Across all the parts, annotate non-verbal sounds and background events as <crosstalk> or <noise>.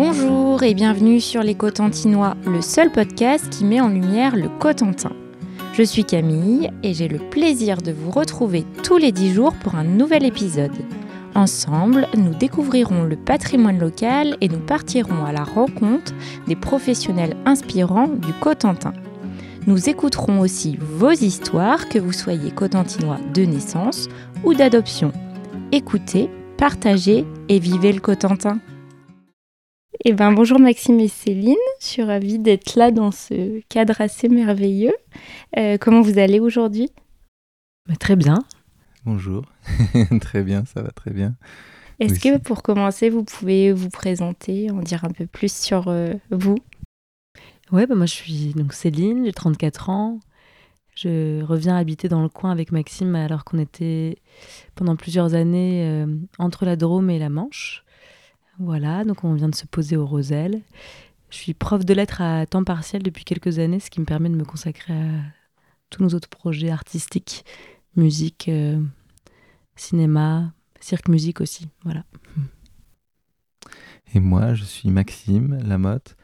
Bonjour et bienvenue sur Les Cotentinois, le seul podcast qui met en lumière le Cotentin. Je suis Camille et j'ai le plaisir de vous retrouver tous les 10 jours pour un nouvel épisode. Ensemble, nous découvrirons le patrimoine local et nous partirons à la rencontre des professionnels inspirants du Cotentin. Nous écouterons aussi vos histoires, que vous soyez cotentinois de naissance ou d'adoption. Écoutez, partagez et vivez le Cotentin. Eh ben, bonjour Maxime et Céline, je suis ravie d'être là dans ce cadre assez merveilleux. Euh, comment vous allez aujourd'hui? Bah, Très bien. Bonjour, <laughs> très bien, ça va très bien. Est-ce que pour commencer, vous pouvez vous présenter, en dire un peu plus sur euh, vous? Ouais, bah moi je suis donc Céline, j'ai 34 ans. Je reviens habiter dans le coin avec Maxime alors qu'on était pendant plusieurs années euh, entre la Drôme et la Manche. Voilà, donc on vient de se poser au Rosel. Je suis prof de lettres à temps partiel depuis quelques années, ce qui me permet de me consacrer à tous nos autres projets artistiques, musique, euh, cinéma, cirque musique aussi. Voilà. Et moi, je suis Maxime Lamotte.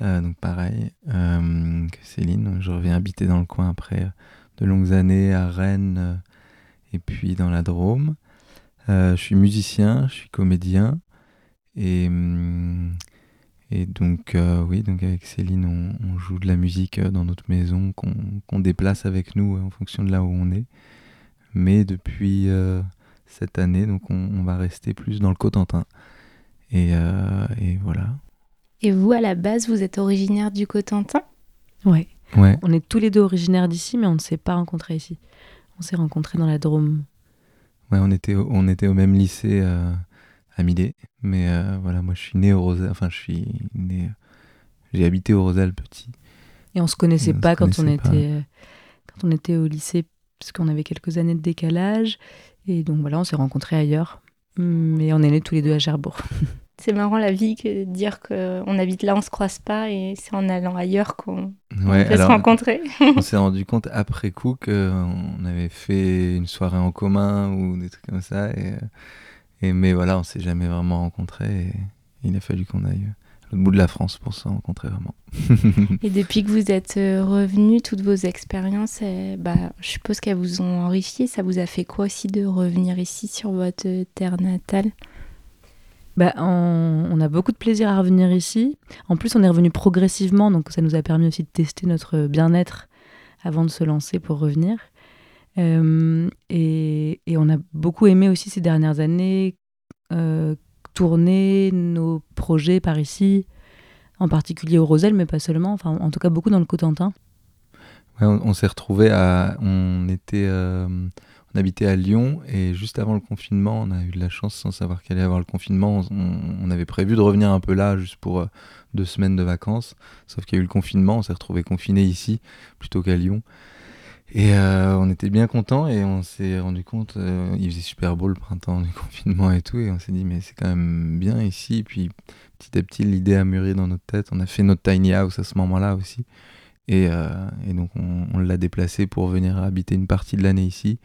Euh, donc pareil euh, que Céline, je reviens habiter dans le coin après de longues années à Rennes et puis dans la Drôme. je suis musicien, je suis comédien et, hum, et donc, euh, oui, donc avec Céline, on, joue de la musique euh, dans notre maison qu'on déplace avec nous euh, en fonction de là où on est. Mais depuis cette année, donc on, va rester plus dans le Cotentin. Et, et, voilà. Et vous, à la base, vous êtes originaire du Cotentin? Ouais. ouais. On est tous les deux originaires d'ici, mais on ne s'est pas rencontrés ici. On s'est rencontrés dans la Drôme. Ouais, on était, on était au même lycée à Millet. Mais euh, voilà, moi je suis né au Rosal. Enfin, je suis né. J'ai habité au Rosal petit. Et on se connaissait pas quand on était euh, quand on était au lycée parce qu'on avait quelques années de décalage. Et donc voilà, on s'est rencontrés ailleurs. Mais on est nés tous les deux à Cherbourg. <laughs> C'est marrant la vie que de dire qu'on habite là, on se croise pas et c'est en allant ailleurs qu'on peut se rencontrer. on s'est <laughs> rendu compte après coup qu'on avait fait une soirée en commun ou des trucs comme ça. Et, euh, et, mais voilà, on s'est jamais vraiment rencontrés. Et il a fallu qu'on aille à l'autre bout de la France pour se rencontrer vraiment. <laughs> et depuis que vous êtes euh, revenu, toutes vos expériences, bah, je suppose qu'elles vous ont enrichi. Ça vous a fait quoi aussi de revenir ici sur votre terre natale? Bah, on, on, a beaucoup de plaisir à revenir ici. En plus, on est revenu progressivement, donc ça nous a permis aussi de tester notre bien-être avant de se lancer pour revenir. Euh, et, on a beaucoup aimé aussi ces dernières années euh, tourner nos projets par ici, en particulier au Rosel, mais pas seulement, enfin en tout cas beaucoup dans le Cotentin. on, s'est retrouvé à. On était. Euh, on habitait à Lyon et juste avant le confinement, on a eu de la chance sans savoir qu'il allait y avoir le confinement. On, avait prévu de revenir un peu là juste pour deux semaines de vacances. Sauf qu'il y a eu le confinement, on s'est retrouvé confiné ici plutôt qu'à Lyon. Et euh, on était bien contents et on s'est rendu compte, euh, il faisait super beau le printemps du <laughs> confinement et tout, et on s'est dit mais c'est quand même bien ici. Puis petit à petit l'idée a mûri dans notre tête. On a fait notre tiny house à ce moment-là aussi. Et, euh, et donc on, l'a déplacé pour venir habiter une partie de l'année ici.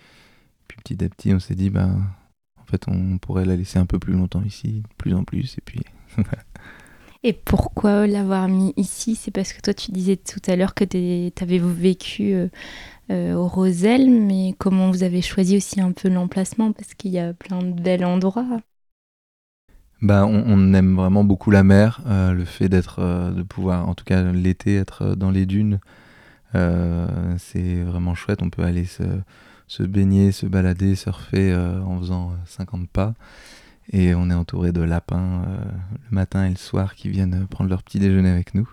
Puis petit à petit on s'est dit ben en fait on pourrait la laisser un peu plus longtemps ici, de plus en plus. Et puis <laughs> Et pourquoi l'avoir mis ici? C'est parce que toi, tu disais tout à l'heure que tu avais vécu euh, au Rosel, mais comment vous avez choisi aussi un peu l'emplacement? Parce qu'il y a plein de bels endroits. Bah, on, aime vraiment beaucoup la mer, euh, le fait d'être, euh, de pouvoir, en tout cas l'été, être dans les dunes, c'est vraiment chouette. On peut aller se, se baigner, se balader, surfer en faisant 50 pas. Et on est entouré de lapins le matin et le soir qui viennent prendre leur petit déjeuner avec nous.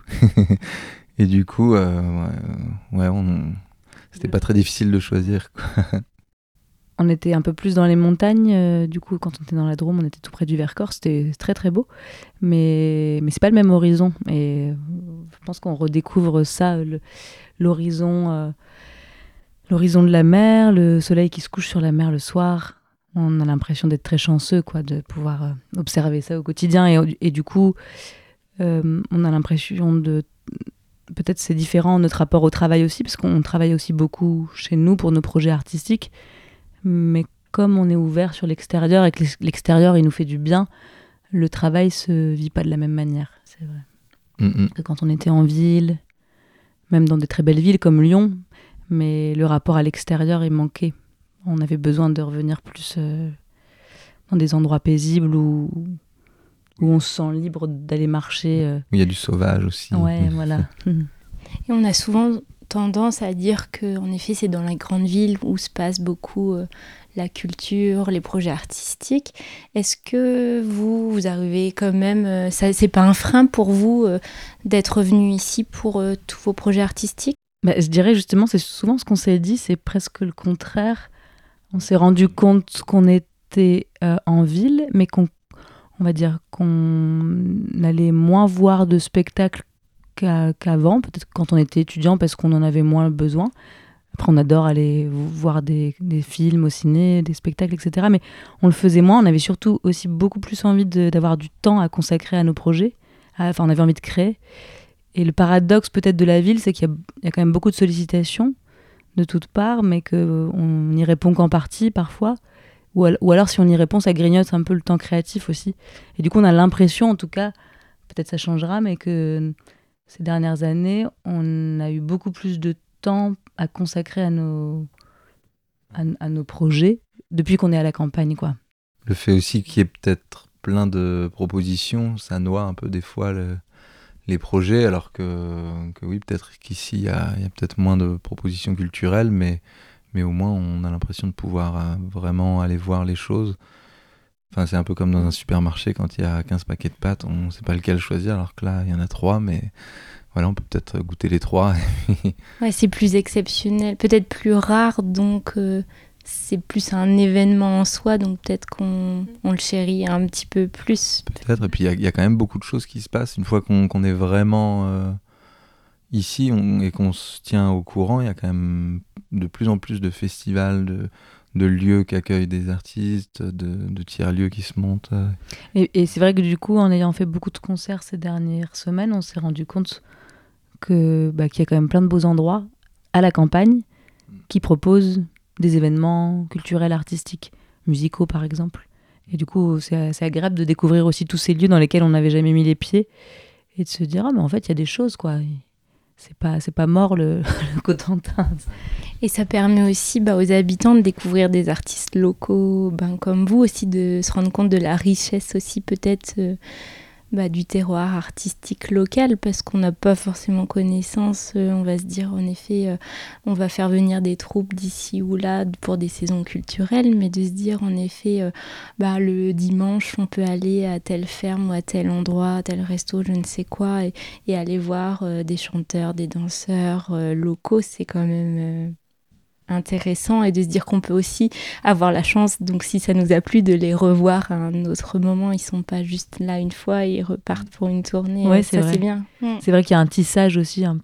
<laughs> et du coup, ouais, on, c'était pas très difficile de choisir. <laughs> On était un peu plus dans les montagnes, euh, du coup, quand on était dans la Drôme, on était tout près du Vercors, c'était très très beau, mais, mais c'est pas le même horizon. Et je pense qu'on redécouvre ça, l'horizon euh, l'horizon de la mer, le soleil qui se couche sur la mer le soir. On a l'impression d'être très chanceux, quoi, de pouvoir euh, observer ça au quotidien. Et, et du coup, on a l'impression de peut-être c'est différent notre rapport au travail aussi, parce qu'on travaille aussi beaucoup chez nous pour nos projets artistiques. Mais comme on est ouvert sur l'extérieur et que l'extérieur il nous fait du bien, le travail se vit pas de la même manière. c'est vrai. Mm, mm. Que quand on était en ville, même dans des très belles villes comme Lyon, mais le rapport à l'extérieur, il manquait. On avait besoin de revenir plus euh, dans des endroits paisibles où, où on se sent libre d'aller marcher. euh. Il y a du sauvage aussi. Ouais, voilà. <laughs> Et on a souvent tendance à dire que, en effet, c'est dans la grande ville où se passe beaucoup euh, la culture, les projets artistiques. Est-ce que vous, vous arrivez quand même, euh, ça, c'est pas un frein pour vous euh, d'être venu ici pour euh, tous vos projets artistiques? Bah, je dirais justement, c'est souvent ce qu'on s'est dit, c'est presque le contraire. On s'est rendu compte qu'on était euh, en ville, mais qu'on, on va dire, qu'on allait moins voir de spectacles qu'a- qu'avant, peut-être quand on était étudiant parce qu'on en avait moins besoin. Après, on adore aller vo- voir des, films au ciné, des spectacles, etc. Mais on le faisait moins. On avait surtout aussi beaucoup plus envie d'avoir du temps à consacrer à nos projets. Enfin, on avait envie de créer. Et le paradoxe peut-être de la ville, c'est qu'il y a quand même beaucoup de sollicitations de toutes parts, mais qu'on n'y répond qu'en partie parfois. Ou, al- ou alors si on y répond, ça grignote un peu le temps créatif aussi. Et du coup, on a l'impression, en tout cas, peut-être ça changera, mais que ces dernières années, on a eu beaucoup plus de temps à consacrer à nos, à, à nos projets depuis qu'on est à la campagne, quoi. Le fait aussi qu'il y ait peut-être plein de propositions, ça noie un peu des fois le- les projets, alors que, oui, peut-être qu'ici, il y a, peut-être moins de propositions culturelles, mais, au moins on a l'impression de pouvoir euh, vraiment aller voir les choses. Enfin, c'est un peu comme dans un supermarché, quand il y a 15 paquets de pâtes, on ne sait pas lequel choisir, alors que là, il y en a trois, mais voilà, on peut peut-être goûter les trois. <laughs> Ouais, c'est plus exceptionnel, peut-être plus rare, donc euh, c'est plus un événement en soi, donc peut-être qu'on on le chérit un petit peu plus. Peut-être, et puis il y a- il y, a quand même beaucoup de choses qui se passent. Une fois qu'on est vraiment euh, ici on- et qu'on se tient au courant, il y a quand même de plus en plus de festivals, de, de lieux qui accueillent des artistes, de, de tiers-lieux qui se montent. euh. Et, et c'est vrai que du coup, en ayant fait beaucoup de concerts ces dernières semaines, on s'est rendu compte que bah, qu'il y a quand même plein de beaux endroits à la campagne qui proposent des événements culturels, artistiques, musicaux par exemple. Et du coup, c'est agréable de découvrir aussi tous ces lieux dans lesquels on n'avait jamais mis les pieds et de se dire ah mais en fait il y a des choses quoi. C'est pas c'est pas mort le, <laughs> le Cotentin. Et ça permet aussi bah, aux habitants de découvrir des artistes locaux ben, comme vous, aussi de se rendre compte de la richesse aussi peut-être euh, bah, du terroir artistique local, parce qu'on n'a pas forcément connaissance. euh, on va se dire, en effet, euh, on va faire venir des troupes d'ici ou là pour des saisons culturelles, mais de se dire, en effet, euh, bah, le dimanche, on peut aller à telle ferme ou à tel endroit, à tel resto, je ne sais quoi, et, aller voir des chanteurs, des danseurs locaux, c'est quand même intéressant et de se dire qu'on peut aussi avoir la chance, donc si ça nous a plu, de les revoir à un autre moment. Ils sont pas juste là une fois et ils repartent pour une tournée. Ouais, Euh, c'est vrai. c'est bien. Mm. C'est vrai qu'il y a un tissage aussi, un,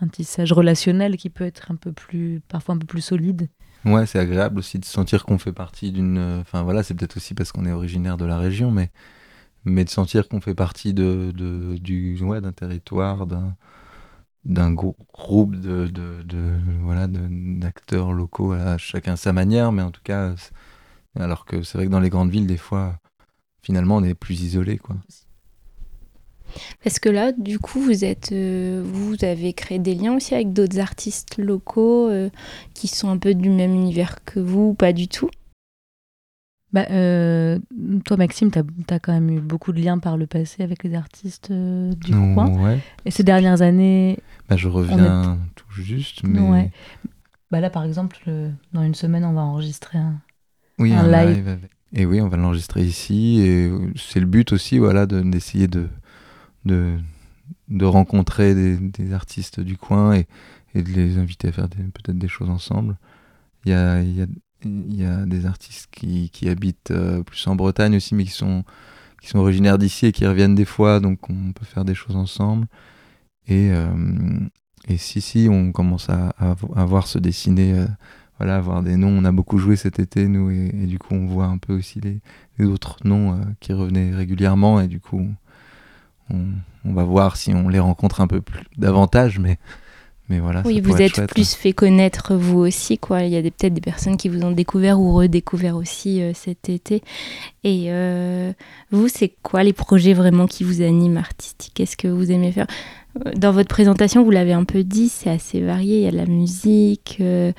un tissage relationnel qui peut être un peu plus, parfois un peu plus solide. Ouais, c'est agréable aussi de sentir qu'on fait partie d'une. euh, Enfin voilà, c'est peut-être aussi parce qu'on est originaire de la région, mais, mais de sentir qu'on fait partie de, de- du, ouais, d'un territoire, d'un d'un groupe de, de, voilà d'acteurs locaux à chacun sa manière mais en tout cas alors que c'est vrai que dans les grandes villes des fois finalement on est plus isolé quoi Parce que là, du coup, vous êtes, euh, vous avez créé des liens aussi avec d'autres artistes locaux euh, qui sont un peu du même univers que vous, ou pas du tout? Bah, euh, toi, Maxime, tu as, quand même eu beaucoup de liens par le passé avec les artistes euh, du coin. ouais Et ces dernières années, bah, je reviens tout juste mais Ouais. bah là, par exemple, le- dans une semaine, on va enregistrer un. Oui, Un un, live. live. avec- Et oui, on va l'enregistrer ici. Et c'est le but aussi, voilà, de- d'essayer de, de, de rencontrer des, des artistes du coin et, et de les inviter à faire peut-être des choses ensemble. Il y a, il y a, il y a des artistes qui, qui habitent euh, plus en Bretagne aussi, mais qui sont, qui sont originaires d'ici et qui reviennent des fois, donc on peut faire des choses ensemble. Et, euh, et si, si, on commence à, à, voir se dessiner euh, voilà, avoir des noms. On a beaucoup joué cet été, nous, et, du coup, on voit un peu aussi les, les autres noms euh, qui revenaient régulièrement, et du coup, on, on va voir si on les rencontre un peu plus davantage, mais, mais voilà. Oui, ça vous êtes chouette. plus fait connaître vous aussi, quoi. Il y a peut-être des personnes qui vous ont découvert ou redécouvert aussi euh, cet été. Et euh, vous, c'est quoi les projets vraiment qui vous animent artistiques? Qu'est-ce que vous aimez faire? Euh, Dans votre présentation, vous l'avez un peu dit, c'est assez varié. Il y a de la musique, euh,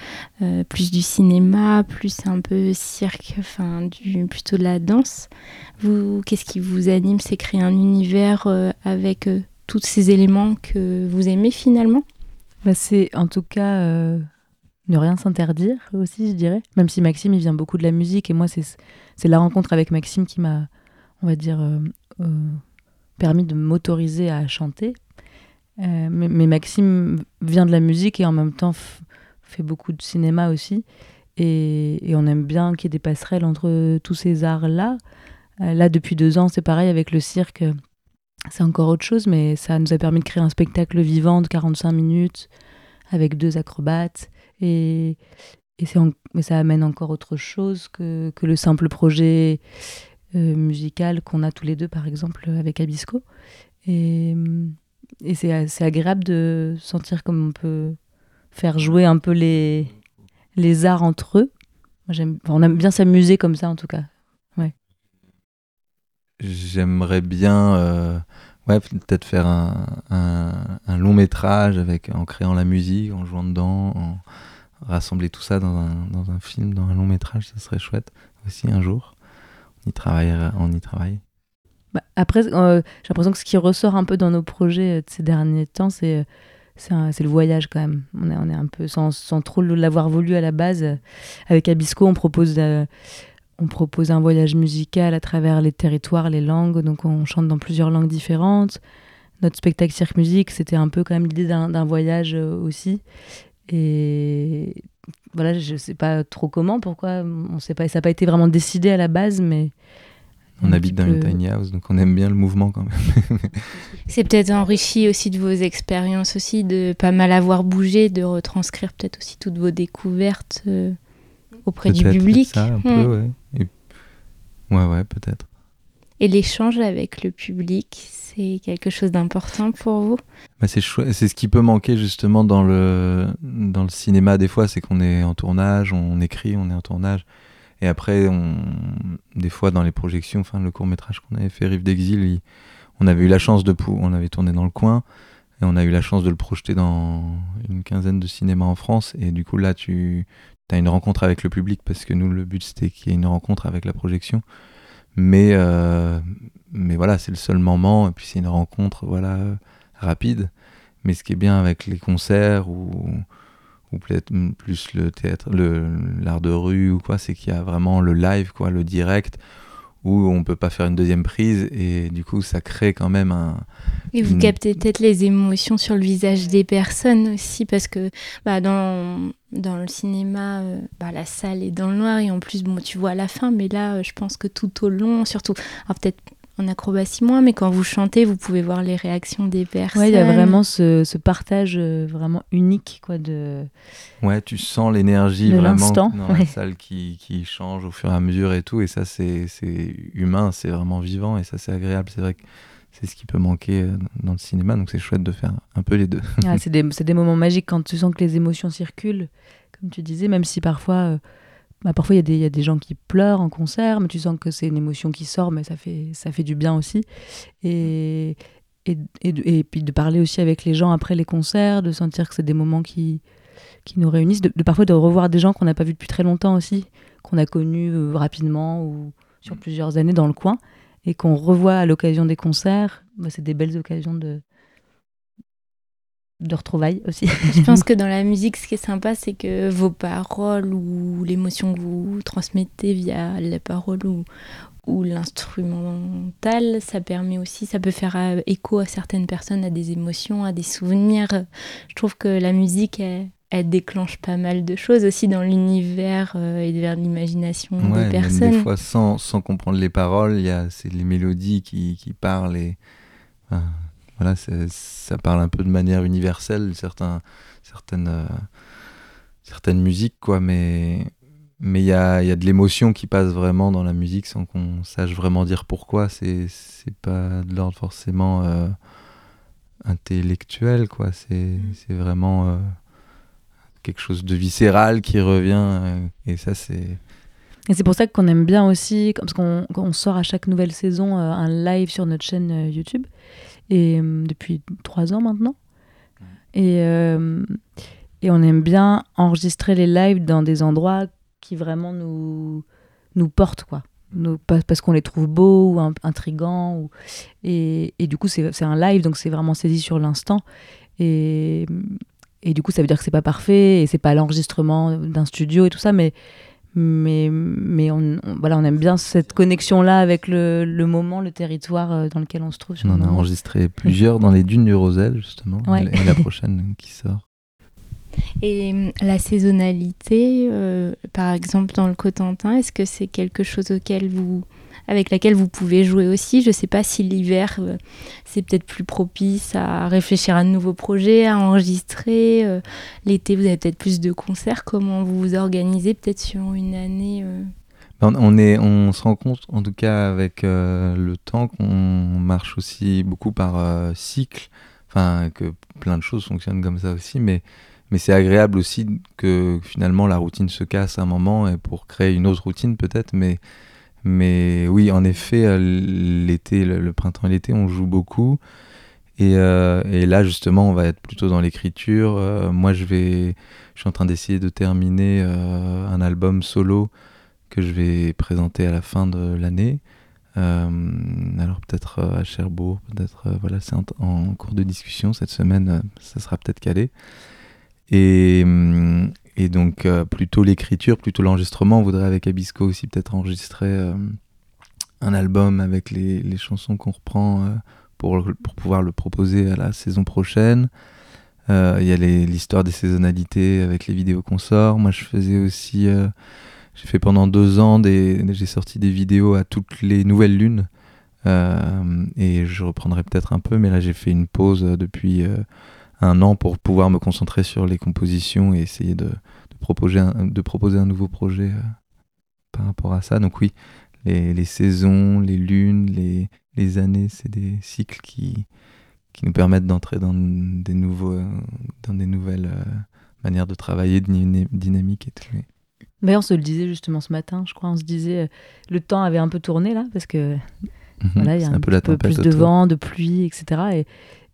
plus du cinéma, plus un peu cirque, enfin du plutôt de la danse. Vous, qu'est-ce qui vous anime? C'est créer un univers avec tous ces éléments que vous aimez finalement? Bah, c'est en tout cas euh, ne rien s'interdire aussi, je dirais. Même si Maxime, il vient beaucoup de la musique et moi, c'est la rencontre avec Maxime qui m'a, on va dire, euh, euh, permis de m'autoriser à chanter. Mais, Maxime vient de la musique et en même temps fait beaucoup de cinéma aussi. Et, et on aime bien qu'il y ait des passerelles entre tous ces arts-là. Là, depuis deux ans, c'est pareil avec le cirque. C'est encore autre chose, mais ça nous a permis de créer un spectacle vivant de 45 minutes avec deux acrobates. Et, et en- mais ça amène encore autre chose que, que le simple projet euh, musical qu'on a tous les deux, par exemple, avec Abisco. Et, et c'est agréable de sentir comme on peut faire jouer un peu les, les arts entre eux. Moi, on aime bien s'amuser comme ça, en tout cas. J'aimerais bien, euh, ouais, peut-être faire un, un, long métrage avec, en créant la musique, en jouant dedans, en rassembler tout ça dans un, dans un film, dans un long métrage, ça serait chouette aussi un jour. On y travaillerait, on y travaille. Bah, après, euh, j'ai l'impression que ce qui ressort un peu dans nos projets euh, de ces derniers temps, c'est c'est le voyage quand même. On est, on est un peu, sans, sans trop l'avoir voulu à la base, avec Abisco, on propose, on propose un voyage musical à travers les territoires, les langues. Donc on chante dans plusieurs langues différentes. Notre spectacle Cirque Musique, c'était un peu quand même l'idée d'un voyage euh, aussi. Et voilà, je sais pas trop comment, pourquoi, on sait pas, ça n'a pas été vraiment décidé à la base, mais. On habite dans une tiny house, donc on aime bien le mouvement quand même. <laughs> C'est peut-être enrichi aussi de vos expériences aussi, de pas mal avoir bougé, de retranscrire peut-être aussi toutes vos découvertes euh, auprès du public. Ça, un Hmm. peu, ouais. Et- Ouais, ouais, peut-être. Et l'échange avec le public, c'est quelque chose d'important pour vous? Bah, c'est ce qui peut manquer justement dans le, dans le cinéma des fois, c'est qu'on est en tournage, on écrit, on est en tournage. Et après, on, des fois dans les projections, enfin le court métrage qu'on avait fait, Rive d'exil, il- on avait eu la chance de... On avait tourné dans le coin et on a eu la chance de le projeter dans une quinzaine de cinémas en France. Et du coup là, tu as une rencontre avec le public parce que nous, le but c'était qu'il y ait une rencontre avec la projection. Mais, euh, mais voilà, c'est le seul moment. Et puis c'est une rencontre voilà, rapide. Mais ce qui est bien avec les concerts ou, ou peut-être plus le théâtre, l'art de rue ou quoi, c'est qu'il y a vraiment le live, quoi, le direct, où on peut pas faire une deuxième prise et du coup ça crée quand même un. Et vous captez peut-être les émotions sur le visage des personnes aussi, parce que bah, dans, dans le cinéma, euh, bah, la salle est dans le noir et en plus, bon, tu vois à la fin, mais là, euh, je pense que tout au long, surtout, alors peut-être en acrobatie moins, mais quand vous chantez, vous pouvez voir les réactions des personnes. Ouais, il y a vraiment ce, ce partage euh, vraiment unique, quoi, de... Ouais, tu sens l'énergie De vraiment l'instant, dans la ouais. salle qui, qui change au fur et à mesure et tout. Et ça, c'est, c'est humain, c'est vraiment vivant et ça, c'est agréable. C'est vrai que c'est ce qui peut manquer euh, dans le cinéma. Donc c'est chouette de faire un peu les deux. Ah, <laughs> c'est des, c'est des moments magiques quand tu sens que les émotions circulent, comme tu disais, même si parfois, euh, bah, parfois il y, a des- il y a des gens qui pleurent en concert, mais tu sens que c'est une émotion qui sort, mais ça fait, ça fait du bien aussi. Et, et, et, et puis de parler aussi avec les gens après les concerts, de sentir que c'est des moments qui, qui nous réunissent, de, de parfois de revoir des gens qu'on n'a pas vus depuis très longtemps aussi, qu'on a connus euh, rapidement ou sur plusieurs années dans le coin, et qu'on revoit à l'occasion des concerts. Bah, c'est des belles occasions de, de retrouvailles aussi. Je pense <laughs> que dans la musique, ce qui est sympa, c'est que vos paroles ou l'émotion que vous transmettez via les paroles ou, ou l'instrumental, ça permet aussi, ça peut faire euh, écho à certaines personnes, à des émotions, à des souvenirs. Je trouve que la musique, elle, elle déclenche pas mal de choses aussi dans l'univers euh, et vers l'imagination Ouais, des même personnes. des fois sans, sans comprendre les paroles, il y a c'est les mélodies qui, qui parlent et enfin, voilà, ça parle un peu de manière universelle certains, certaines euh, certaines musiques quoi, mais mais il y a, y a de l'émotion qui passe vraiment dans la musique sans qu'on sache vraiment dire pourquoi. C'est pas de l'ordre forcément euh, intellectuel, quoi. C'est vraiment quelque chose de viscéral qui revient. et ça, c'est. Et c'est pour ça qu'on aime bien aussi, parce qu'on sort à chaque nouvelle saison un live sur notre chaîne YouTube, et depuis trois ans maintenant. Et, et on aime bien enregistrer les lives dans des endroits qui vraiment nous, nous portent, quoi. Nous, parce qu'on les trouve beaux ou intrigants. Ou... Et, et, du coup, c'est un live, donc c'est vraiment saisi sur l'instant. Et, et du coup, ça veut dire que c'est pas parfait et c'est pas l'enregistrement d'un studio et tout ça, mais, mais, mais on, voilà, on aime bien cette connexion-là avec le, le, moment, le territoire euh, dans lequel on se trouve. on en a enregistré plusieurs dans les dunes du Rosel, justement, et la prochaine qui sort. Et hum, la saisonnalité, euh, par exemple dans le Cotentin, est-ce que c'est quelque chose auquel vous, avec laquelle vous pouvez jouer aussi Je ne sais pas si l'hiver, euh, c'est peut-être plus propice à réfléchir à de nouveaux projets, à enregistrer. Euh, l'été, vous avez peut-être plus de concerts. Comment vous vous organisez peut-être sur une année ben, on, se rend compte, en tout cas avec le temps, qu'on marche aussi beaucoup par cycle, enfin que plein de choses fonctionnent comme ça aussi, mais mais c'est agréable aussi que finalement la routine se casse à un moment et pour créer une autre routine peut-être. Mais, mais oui, en effet, euh, l'été, le, printemps et l'été, on joue beaucoup. Et, euh, et, là, justement, on va être plutôt dans l'écriture. Euh, moi, je vais, je suis en train d'essayer de terminer un album solo que je vais présenter à la fin de l'année. alors peut-être à Cherbourg, peut-être voilà, c'est en, en, cours de discussion cette semaine, ça sera peut-être calé. Et, hum, et donc, euh, plutôt l'écriture, plutôt l'enregistrement. On voudrait avec Abisco aussi peut-être enregistrer euh, un album avec les, les chansons qu'on reprend euh, pour, pour pouvoir le proposer à la saison prochaine. Il y a l'histoire des saisonnalités avec les vidéos qu'on sort. Moi, je faisais aussi. j'ai fait pendant deux ans, des, j'ai sorti des vidéos à toutes les nouvelles lunes. et je reprendrai peut-être un peu, mais là, j'ai fait une pause depuis un an pour pouvoir me concentrer sur les compositions et essayer de, proposer, un, de proposer un nouveau projet euh, par rapport à ça. Donc oui, les, saisons, les lunes, les, les années, c'est des cycles qui, qui nous permettent d'entrer dans des, nouveaux, dans des nouvelles euh, manières de travailler, de dynamique et tout. Mais on se le disait justement ce matin, je crois, on se disait, euh, le temps avait un peu tourné là, parce que mhm. voilà, il y a un, peu, plus de vent, de pluie, etc. Et,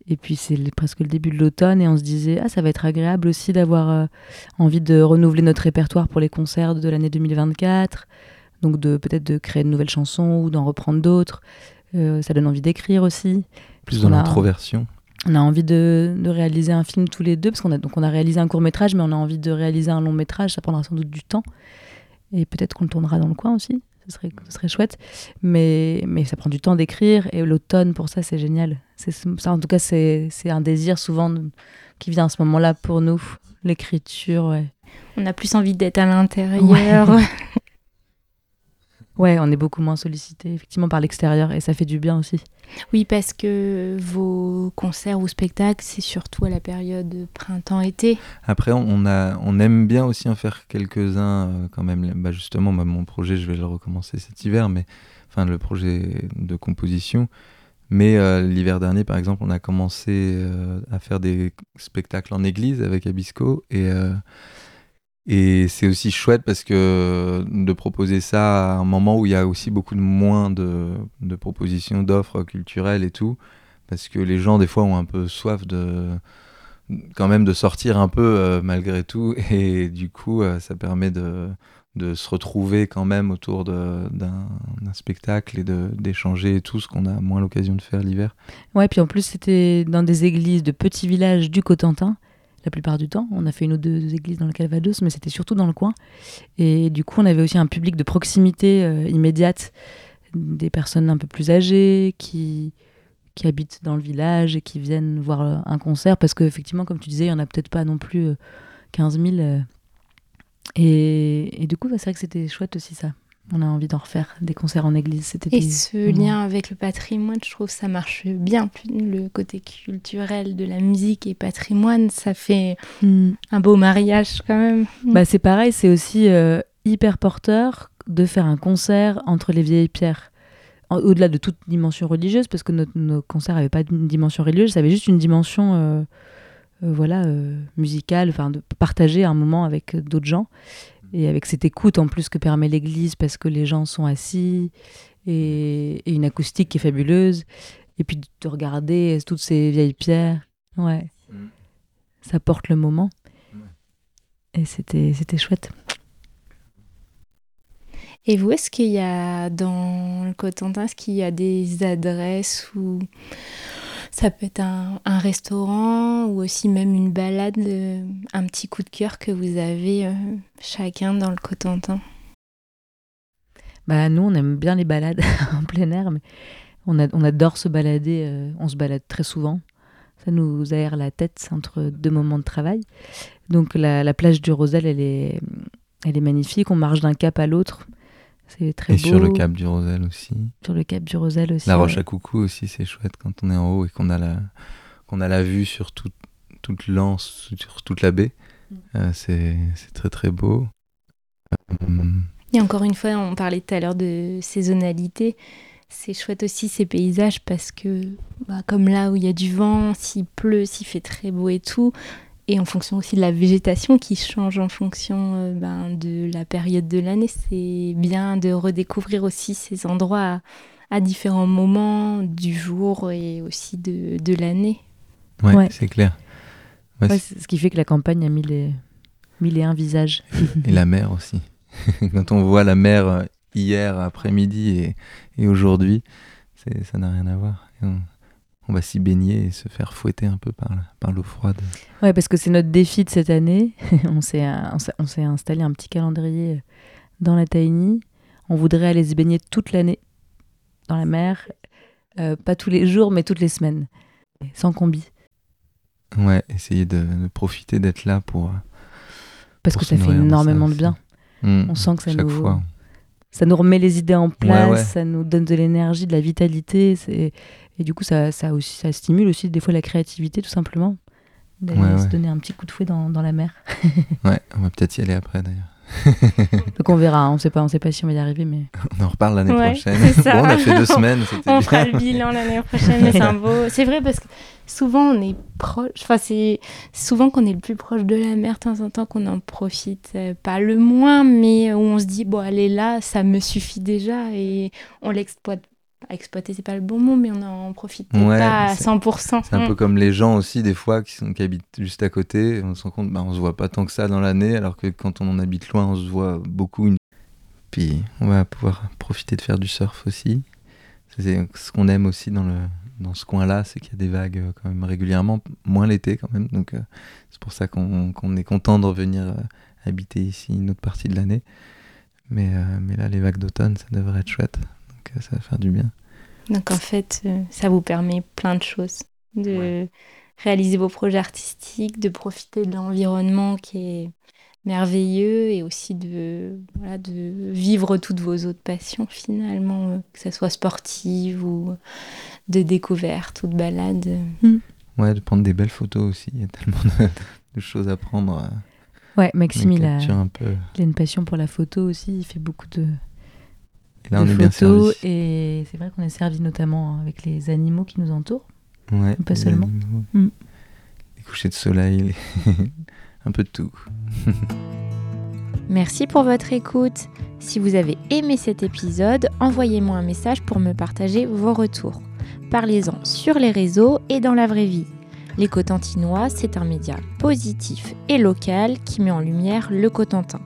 et puis c'est presque le début de l'automne et on se disait ah ça va être agréable aussi d'avoir euh, envie de renouveler notre répertoire pour les concerts de l'année 2024. Donc de peut-être de créer de nouvelles chansons ou d'en reprendre d'autres. Euh, ça donne envie d'écrire aussi. Plus dans l'introversion. On a envie de, de, réaliser un film tous les deux parce qu'on a donc on a réalisé un court métrage mais on a envie de réaliser un long métrage. Ça prendra sans doute du temps et peut-être qu'on le tournera dans le coin aussi ce serait, ce serait chouette. Mais, mais ça prend du temps d'écrire et l'automne, pour ça, c'est génial. Ça, en tout cas, c'est, c'est un désir souvent qui vient à ce moment-là pour nous, l'écriture. Ouais. On a plus envie d'être à l'intérieur. <laughs> Ouais, on est beaucoup moins sollicité effectivement par l'extérieur et ça fait du bien aussi. Oui, parce que vos concerts ou spectacles, c'est surtout à la période printemps-été. Après, on, a, on aime bien aussi en faire quelques-uns euh, quand même. Bah, justement, mon projet, je vais le recommencer cet hiver, mais enfin le projet de composition. Mais euh, l'hiver dernier, par exemple, on a commencé euh, à faire des spectacles en église avec Abisco et et c'est aussi chouette parce que de proposer ça à un moment où il y a aussi beaucoup de moins de, de propositions, d'offres culturelles et tout, parce que les gens des fois ont un peu soif de quand même de sortir un peu euh, malgré tout, <laughs> et du coup euh, ça permet de, de se retrouver quand même autour d'un spectacle et d'échanger tout ce qu'on a moins l'occasion de faire l'hiver. Ouais, puis en plus c'était dans des églises de petits villages du Cotentin la plupart du temps. On a fait une ou deux églises dans le Calvados, mais c'était surtout dans le coin. Et du coup, on avait aussi un public de proximité euh, immédiate, des personnes un peu plus âgées qui, qui habitent dans le village et qui viennent voir un concert, parce qu'effectivement, comme tu disais, il n'y en a peut-être pas non plus 15 euh, 000. Et, et, du coup, c'est vrai que c'était chouette aussi ça on a envie d'en refaire des concerts en église cet été. Et ce lien avec le patrimoine, je trouve ça marche bien. Le côté culturel de la musique et patrimoine, ça fait hmm. un beau mariage quand même. Bah, c'est pareil, c'est aussi euh, hyper porteur de faire un concert entre les vieilles pierres au-delà de toute dimension religieuse, parce que notre, nos concerts n'avaient pas une dimension religieuse, ça avait juste une dimension euh, voilà, euh, musicale, enfin de partager un moment avec d'autres gens, et avec cette écoute en plus que permet l'église, parce que les gens sont assis, et, et une acoustique qui est fabuleuse, et puis de regarder toutes ces vieilles pierres, ouais, Mm. ça porte le moment, et c'était c'était chouette. Et vous, est-ce qu'il y a dans le Cotentin, est-ce qu'il y a des adresses où ça peut être un, restaurant ou aussi même une balade, euh, un petit coup de cœur que vous avez euh, chacun dans le Cotentin Bah, nous, on aime bien les balades <laughs> en plein air, mais on adore se balader. euh, on se balade très souvent. Ça nous aère la tête entre deux moments de travail. Donc, la, la plage du Rosel, elle est, elle est magnifique. On marche d'un cap à l'autre. C'est très Et beau. sur le cap du Rosel aussi. Sur le cap du Rosel aussi. La ouais. roche à coucou aussi, c'est chouette quand on est en haut et qu'on a la, qu'on a la vue sur tout- toute l'anse, sur toute la baie. Mm. Euh, c'est c'est très très beau. Euh, Et encore une fois, on parlait tout à l'heure de saisonnalité. C'est chouette aussi ces paysages parce que, bah, comme là où il y a du vent, s'il pleut, s'il fait très beau et tout, et en fonction aussi de la végétation qui change en fonction euh, ben, de la période de l'année, c'est bien de redécouvrir aussi ces endroits à, à différents moments du jour et aussi de, de l'année. ouais, Ouais. c'est clair. Ouais, Ouais, c'est- c'est ce qui fait que la campagne a mis les, mille et un visages. <laughs> et la mer aussi. <laughs> quand on voit la mer euh, hier après-midi et, et aujourd'hui, c'est- ça n'a rien à voir. Et on, on va s'y baigner et se faire fouetter un peu par, par l'eau froide. Ouais, parce que c'est notre défi de cette année. <laughs> on s'est on s'est- installé un petit calendrier euh, dans la Tiny. On voudrait aller se baigner toute l'année dans la mer. Euh, pas tous les jours, mais toutes les semaines. Sans combi. Ouais, essayer de, de profiter d'être là pour. euh, Parce Pour que ça fait ça énormément de bien. hmm, On sent que ça chaque nous, fois. Ça nous remet les idées en place, ouais. ça nous donne de l'énergie, de la vitalité. c'est- Et du coup, ça, ça, aussi, ça stimule aussi des fois la créativité, tout simplement. D'aller Ouais, se donner un petit coup de fouet dans, dans la mer. Ouais, on va peut-être y aller après d'ailleurs. <laughs> Donc on verra, hein. on sait pas, on sait pas si on va y arriver, mais <laughs> On en reparle l'année Ouais, prochaine. c'est ça. Bon, on a fait deux <laughs> semaines, c'était On bien. fera le bilan l'année prochaine, mais c'est un beau. C'est vrai parce que souvent on est proche. Enfin, c'est souvent qu'on est le plus proche de la mer, de temps en temps qu'on en profite. euh, pas le moins, mais où on se dit, bon, elle est là, ça me suffit déjà et on l'exploite. Exploiter, c'est pas le bon mot, mais on n'en profite Ouais, pas à c'est- 100%. C'est un peu comme les gens aussi, des fois, qui, sont, qui habitent juste à côté. On se rend compte, bah, on se voit pas tant que ça dans l'année, alors que quand on en habite loin, on se voit beaucoup. Une... Puis on va pouvoir profiter de faire du surf aussi. C'est ce qu'on aime aussi dans, le, dans ce coin-là, c'est qu'il y a des vagues euh, quand même régulièrement, moins l'été quand même. Donc euh, c'est pour ça qu'on est content de revenir euh, habiter ici une autre partie de l'année. Mais, euh, mais là, les vagues d'automne, ça devrait être chouette. Donc euh, ça va faire du bien. Donc en fait, euh, ça vous permet plein de choses. De réaliser vos projets artistiques, de profiter de l'environnement qui est merveilleux et aussi de, voilà, de vivre toutes vos autres passions finalement, euh, que ce soit sportive ou de découverte ou de balade. Ouais, de prendre des belles photos aussi. Il y a tellement de, de choses à prendre. ouais, Maxime on il a, capture un peu. il a une passion pour la photo aussi, il fait beaucoup de, Et là, de on est bien photos servi. et c'est vrai qu'on est servi notamment avec les animaux qui nous entourent. Ouais, pas seulement. Mm. Les couchers de soleil, les- <laughs> un peu de tout. <laughs> Merci pour votre écoute. Si vous avez aimé cet épisode, envoyez-moi un message pour me partager vos retours. Parlez-en sur les réseaux et dans la vraie vie. Les Cotentinois, c'est un média positif et local qui met en lumière le Cotentin.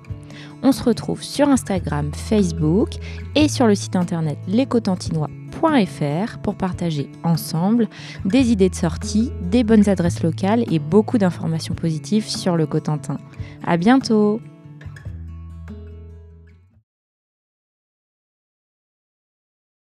On se retrouve sur Instagram, Facebook et sur le site internet lescotentinois.fr pour partager ensemble des idées de sortie, des bonnes adresses locales et beaucoup d'informations positives sur le Cotentin. À bientôt!